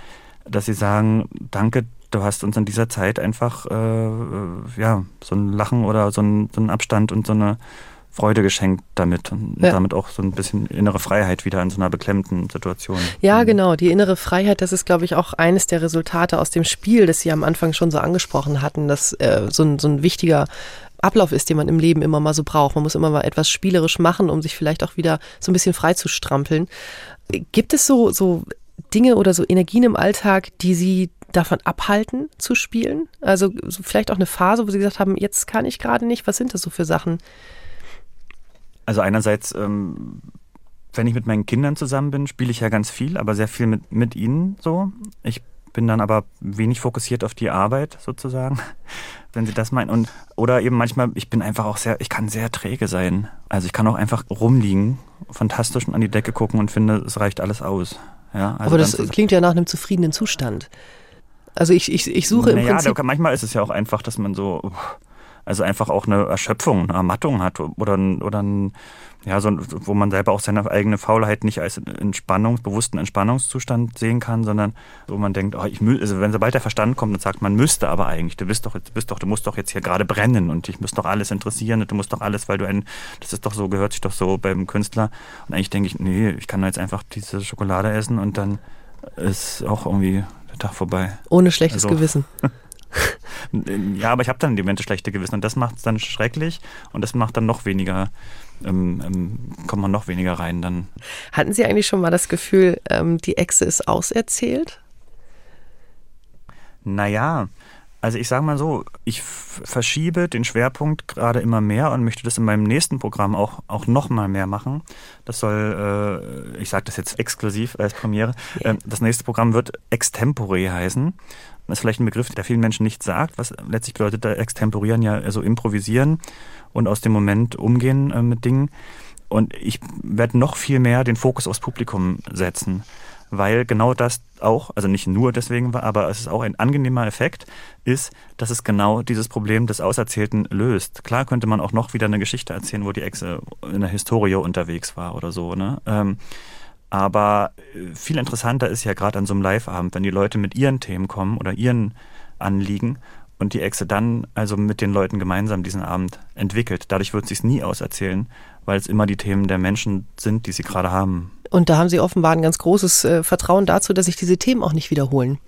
dass sie sagen, danke, du hast uns in dieser Zeit einfach äh, äh, ja, so ein Lachen oder so ein, so ein Abstand und so eine Freude geschenkt damit und Ja. damit auch so ein bisschen innere Freiheit wieder in so einer beklemmten Situation. Ja, genau. Die innere Freiheit, das ist, glaube ich, auch eines der Resultate aus dem Spiel, das Sie am Anfang schon so angesprochen hatten, dass äh, so, ein, so ein wichtiger Ablauf ist, den man im Leben immer mal so braucht. Man muss immer mal etwas spielerisch machen, um sich vielleicht auch wieder so ein bisschen frei zu strampeln. Gibt es so, so Dinge oder so Energien im Alltag, die Sie davon abhalten zu spielen? Also so vielleicht auch eine Phase, wo Sie gesagt haben, jetzt kann ich gerade nicht. Was sind das so für Sachen? Also einerseits, ähm, wenn ich mit meinen Kindern zusammen bin, spiele ich ja ganz viel, aber sehr viel mit, mit ihnen so. Ich bin dann aber wenig fokussiert auf die Arbeit sozusagen, wenn Sie das meinen. Und, oder eben manchmal, ich bin einfach auch sehr, ich kann sehr träge sein. Also ich kann auch einfach rumliegen, fantastisch und an die Decke gucken und finde, es reicht alles aus. Ja, also Aber das klingt ja nach einem zufriedenen Zustand. Also ich, ich, ich suche im naja, Prinzip. da- manchmal ist es ja auch einfach, dass man so, uff, also einfach auch eine Erschöpfung, eine Ermattung hat oder, oder ein, ja, so, wo man selber auch seine eigene Faulheit nicht als Entspannungs, bewussten Entspannungszustand sehen kann, sondern wo man denkt, oh, ich mü also wenn sobald der Verstand kommt und sagt, man müsste aber eigentlich, du bist doch, du bist doch, du musst doch jetzt hier gerade brennen und dich muss doch alles interessieren und du musst doch alles, weil du ein, das ist doch so, gehört sich doch so beim Künstler. Und eigentlich denke ich, nee, ich kann jetzt einfach diese Schokolade essen und dann ist auch irgendwie der Tag vorbei. Ohne schlechtes Also- Gewissen. Ja, aber ich habe dann in dem Moment das schlechte Gewissen und das macht es dann schrecklich und das macht dann noch weniger ähm, ähm, kommt man noch weniger rein dann. Hatten Sie eigentlich schon mal das Gefühl, ähm, die Echse ist auserzählt? Naja, also ich sage mal so, ich verschiebe den Schwerpunkt gerade immer mehr und möchte das in meinem nächsten Programm auch, auch noch mal mehr machen. Das soll, äh, ich sage das jetzt exklusiv als Premiere, äh, das nächste Programm wird Extempore heißen. Das ist vielleicht ein Begriff, der vielen Menschen nicht sagt, was letztlich bedeutet, da extemporieren ja, also improvisieren und aus dem Moment umgehen äh, mit Dingen. Und ich werde noch viel mehr den Fokus aufs Publikum setzen weil genau das auch, also nicht nur deswegen war, aber es ist auch ein angenehmer Effekt, ist, dass es genau dieses Problem des Auserzählten löst. Klar könnte man auch noch wieder eine Geschichte erzählen, wo die Exe in der Historie unterwegs war oder so, ne? Ähm, aber äh, viel interessanter ist ja gerade an so einem Live-Abend, wenn die Leute mit ihren Themen kommen oder ihren Anliegen und die Exe dann also mit den Leuten gemeinsam diesen Abend entwickelt. Dadurch wird es sich nie auserzählen, weil es immer die Themen der Menschen sind, die sie gerade haben. Und da haben Sie offenbar ein ganz großes äh, Vertrauen dazu, dass sich diese Themen auch nicht wiederholen.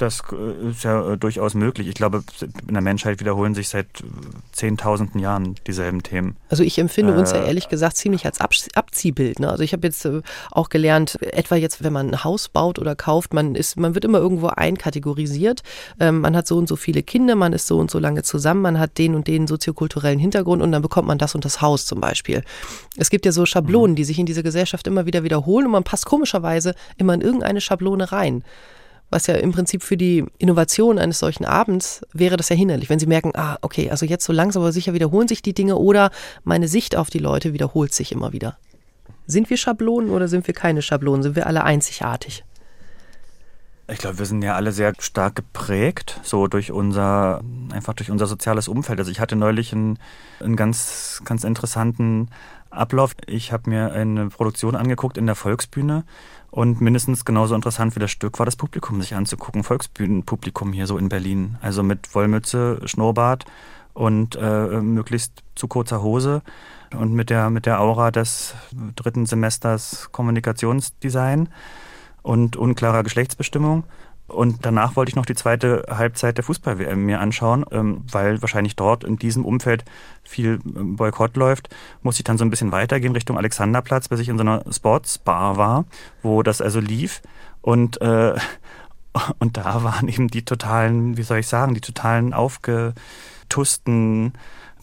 Das äh, ist ja äh, durchaus möglich. Ich glaube, in der Menschheit wiederholen sich seit äh, zehntausenden Jahren dieselben Themen. Also ich empfinde uns ja ehrlich gesagt ziemlich als Abziehbild. Ne? Also ich habe jetzt auch gelernt, etwa jetzt, wenn man ein Haus baut oder kauft, man ist, man wird immer irgendwo einkategorisiert. Ähm, man hat so und so viele Kinder, man ist so und so lange zusammen, man hat den und den soziokulturellen Hintergrund und dann bekommt man das und das Haus zum Beispiel. Es gibt ja so Schablonen, mhm. die sich in dieser Gesellschaft immer wieder wiederholen und man passt komischerweise immer in irgendeine Schablone rein was ja im Prinzip für die Innovation eines solchen Abends wäre das ja hinderlich, wenn Sie merken, ah, okay, also jetzt so langsam aber sicher wiederholen sich die Dinge oder meine Sicht auf die Leute wiederholt sich immer wieder. Sind wir Schablonen oder sind wir keine Schablonen? Sind wir alle einzigartig? Ich glaube, wir sind ja alle sehr stark geprägt, so durch unser, einfach durch unser soziales Umfeld. Also ich hatte neulich einen, einen ganz, ganz interessanten Ablauf. Ich habe mir eine Produktion angeguckt in der Volksbühne und mindestens genauso interessant wie das Stück war das Publikum sich anzugucken. Volksbühnenpublikum hier so in Berlin. Also mit Wollmütze, Schnurrbart und äh, möglichst zu kurzer Hose und mit der, mit der Aura des dritten Semesters Kommunikationsdesign und unklarer Geschlechtsbestimmung. Und danach wollte ich noch die zweite Halbzeit der Fußball-WM mir anschauen, ähm, weil wahrscheinlich dort in diesem Umfeld viel ähm, Boykott läuft. Muss ich dann so ein bisschen weitergehen Richtung Alexanderplatz, bis ich in so einer Sportsbar war, wo das also lief. Und, äh, und da waren eben die totalen, wie soll ich sagen, die totalen aufgetusten,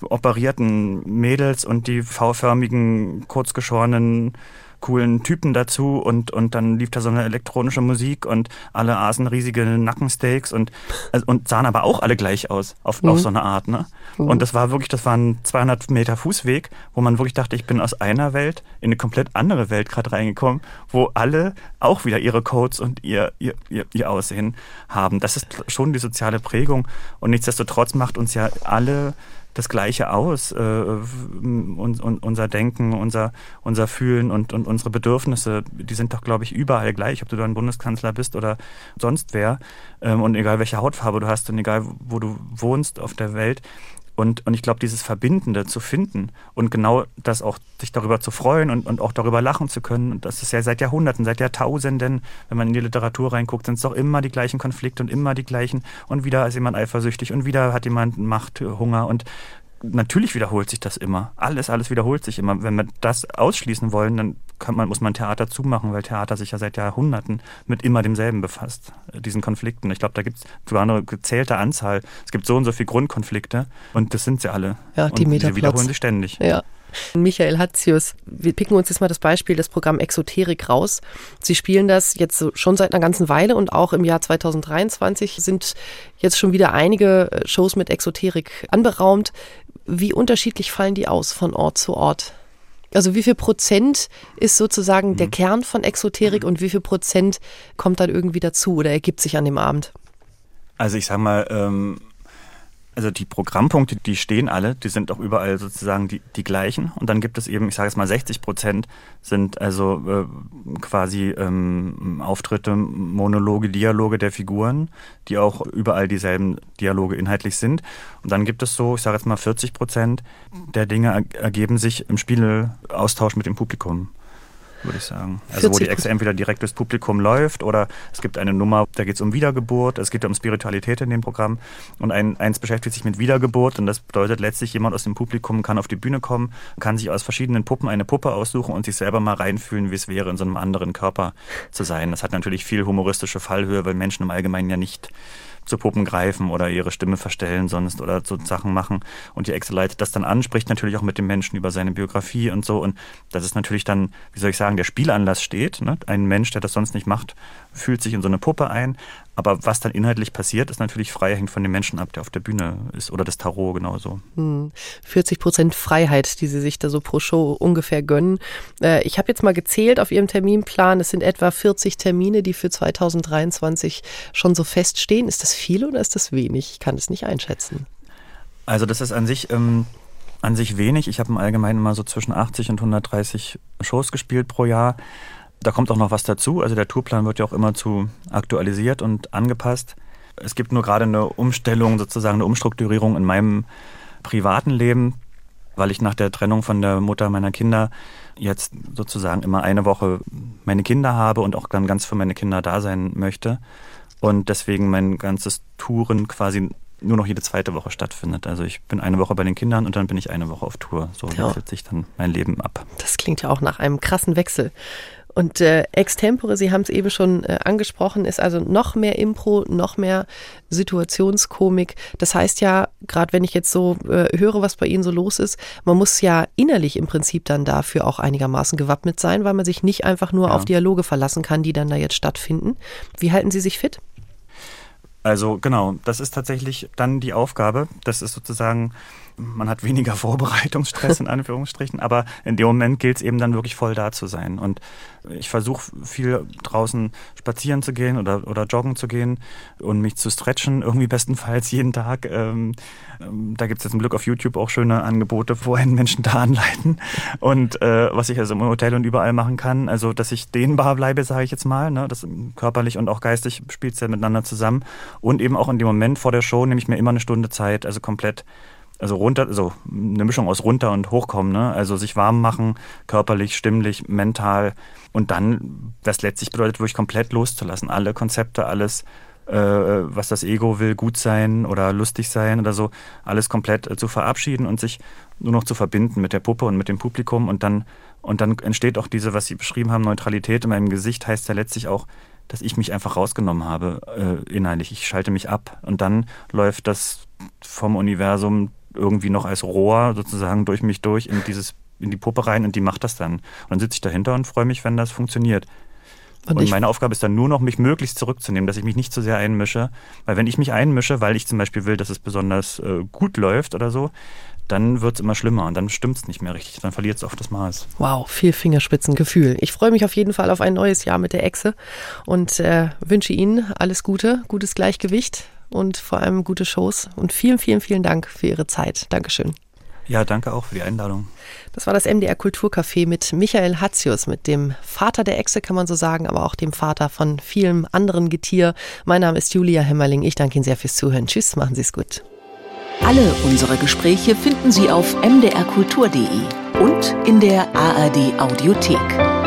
operierten Mädels und die V-förmigen, kurzgeschorenen coolen Typen dazu und, und dann lief da so eine elektronische Musik und alle aßen riesige Nackensteaks und, also, und sahen aber auch alle gleich aus, auf, mhm. auf so eine Art. Ne? Mhm. Und das war wirklich, das war ein 200 Meter Fußweg, wo man wirklich dachte, ich bin aus einer Welt in eine komplett andere Welt gerade reingekommen, wo alle auch wieder ihre Codes und ihr, ihr, ihr, ihr Aussehen haben. Das ist schon die soziale Prägung und nichtsdestotrotz macht uns ja alle das Gleiche aus. Äh, und, und, unser Denken, unser, unser Fühlen und, und unsere Bedürfnisse, die sind doch, glaube ich, überall gleich, ob du dann Bundeskanzler bist oder sonst wer. Ähm, und egal welche Hautfarbe du hast und egal wo du wohnst auf der Welt, und, und ich glaube, dieses Verbindende zu finden und genau das auch, sich darüber zu freuen und, und auch darüber lachen zu können, und das ist ja seit Jahrhunderten, seit Jahrtausenden, wenn man in die Literatur reinguckt, sind es doch immer die gleichen Konflikte und immer die gleichen. Und wieder ist jemand eifersüchtig und wieder hat jemand Macht, Hunger und natürlich wiederholt sich das immer. Alles, alles wiederholt sich immer. Wenn wir das ausschließen wollen, dann man, muss man Theater zumachen, weil Theater sich ja seit Jahrhunderten mit immer demselben befasst, äh, diesen Konflikten. Ich glaube, da gibt es sogar eine gezählte Anzahl. Es gibt so und so viele Grundkonflikte und das sind sie alle. Ja, die und sie wiederholen sich ständig. Ja. Michael Hatzius, wir picken uns jetzt mal das Beispiel des Programm Exoterik raus. Sie spielen das jetzt schon seit einer ganzen Weile und auch im Jahr 2023 sind jetzt schon wieder einige äh, Shows mit Exoterik anberaumt. Wie unterschiedlich fallen die aus von Ort zu Ort? Also wie viel Prozent ist sozusagen mhm. der Kern von Exoterik und wie viel Prozent kommt dann irgendwie dazu oder ergibt sich an dem Abend? Also ich sag mal, ähm, also die Programmpunkte, die stehen alle, die sind auch überall sozusagen die, die gleichen. Und dann gibt es eben, ich sage jetzt mal 60 Prozent sind also äh, quasi ähm, Auftritte, Monologe, Dialoge der Figuren, die auch überall dieselben Dialoge inhaltlich sind. Und dann gibt es so, ich sage jetzt mal 40 Prozent der Dinge ergeben sich im Spielaustausch mit dem Publikum würde ich sagen. Also wo die Echse entweder direkt durchs Publikum läuft oder es gibt eine Nummer, da geht es um Wiedergeburt, es geht um Spiritualität in dem Programm und ein, eins beschäftigt sich mit Wiedergeburt und das bedeutet letztlich, jemand aus dem Publikum kann auf die Bühne kommen, kann sich aus verschiedenen Puppen eine Puppe aussuchen und sich selber mal reinfühlen, wie es wäre, in so einem anderen Körper zu sein. Das hat natürlich viel humoristische Fallhöhe, weil Menschen im Allgemeinen ja nicht zu Puppen greifen oder ihre Stimme verstellen sonst oder so Sachen machen. Und die leitet das dann an, spricht natürlich auch mit dem Menschen über seine Biografie und so. Und das ist natürlich dann, wie soll ich sagen, der Spielanlass steht. Ne? Ein Mensch, der das sonst nicht macht, fühlt sich in so eine Puppe ein. Aber was dann inhaltlich passiert, ist natürlich frei, hängt von dem Menschen ab, der auf der Bühne ist oder das Tarot genauso. 40 hm. Prozent Freiheit, die Sie sich da so pro Show ungefähr gönnen. Äh, ich habe jetzt mal gezählt auf Ihrem Terminplan. Es sind etwa 40 Termine, die für 2023 schon so feststehen. Ist das viel oder ist das wenig? Ich kann es nicht einschätzen. Also das ist an sich ähm, an sich wenig. Ich habe im Allgemeinen immer so zwischen 80 und 130 Shows gespielt pro Jahr. Da kommt auch noch was dazu. Also der Tourplan wird ja auch immer zu aktualisiert und angepasst. Es gibt nur gerade eine Umstellung, sozusagen eine Umstrukturierung in meinem privaten Leben, weil ich nach der Trennung von der Mutter meiner Kinder jetzt sozusagen immer eine Woche meine Kinder habe und auch dann ganz für meine Kinder da sein möchte. Und deswegen mein ganzes Touren quasi nur noch jede zweite Woche stattfindet. Also ich bin eine Woche bei den Kindern und dann bin ich eine Woche auf Tour. So ja. wechselt sich dann mein Leben ab. Das klingt ja auch nach einem krassen Wechsel. Und äh, Extempore, Sie haben es eben schon äh, angesprochen, ist also noch mehr Impro, noch mehr Situationskomik. Das heißt ja, gerade wenn ich jetzt so äh, höre, was bei Ihnen so los ist, man muss ja innerlich im Prinzip dann dafür auch einigermaßen gewappnet sein, weil man sich nicht einfach nur ja. auf Dialoge verlassen kann, die dann da jetzt stattfinden. Wie halten Sie sich fit? Also genau, das ist tatsächlich dann die Aufgabe. Das ist sozusagen man hat weniger Vorbereitungsstress in Anführungsstrichen, aber in dem Moment gilt es eben dann wirklich voll da zu sein. Und ich versuche viel draußen spazieren zu gehen oder, oder joggen zu gehen und mich zu stretchen, irgendwie bestenfalls jeden Tag. Ähm, da gibt es jetzt zum Glück auf YouTube auch schöne Angebote, wo einen Menschen da anleiten. Und äh, was ich also im Hotel und überall machen kann, also dass ich dehnbar bleibe, sage ich jetzt mal. Ne? Das körperlich und auch geistig spielt es ja miteinander zusammen. Und eben auch in dem Moment vor der Show nehme ich mir immer eine Stunde Zeit, also komplett also runter, also eine Mischung aus runter und hochkommen, ne? Also sich warm machen, körperlich, stimmlich, mental und dann, was letztlich bedeutet, wirklich komplett loszulassen. Alle Konzepte, alles, äh, was das Ego will, gut sein oder lustig sein oder so, alles komplett äh, zu verabschieden und sich nur noch zu verbinden mit der Puppe und mit dem Publikum und dann und dann entsteht auch diese, was Sie beschrieben haben, Neutralität in meinem Gesicht heißt ja letztlich auch, dass ich mich einfach rausgenommen habe äh, innerlich. Ich schalte mich ab und dann läuft das vom Universum irgendwie noch als Rohr sozusagen durch mich durch in dieses in die Puppe rein und die macht das dann. Und dann sitze ich dahinter und freue mich, wenn das funktioniert. Und, und meine Aufgabe ist dann nur noch, mich möglichst zurückzunehmen, dass ich mich nicht zu sehr einmische. Weil wenn ich mich einmische, weil ich zum Beispiel will, dass es besonders äh, gut läuft oder so, dann wird es immer schlimmer und dann stimmt es nicht mehr richtig. Dann verliert es oft das Maß. Wow, viel Fingerspitzengefühl. Ich freue mich auf jeden Fall auf ein neues Jahr mit der Echse und äh, wünsche Ihnen alles Gute, gutes Gleichgewicht und vor allem gute Shows. Und vielen, vielen, vielen Dank für Ihre Zeit. Dankeschön. Ja, danke auch für die Einladung. Das war das MDR Kulturcafé mit Michael Hatzius, mit dem Vater der Echse, kann man so sagen, aber auch dem Vater von vielem anderen Getier. Mein Name ist Julia Hemmerling. Ich danke Ihnen sehr fürs Zuhören. Tschüss, machen Sie es gut. Alle unsere Gespräche finden Sie auf mdrkultur.de und in der ARD Audiothek.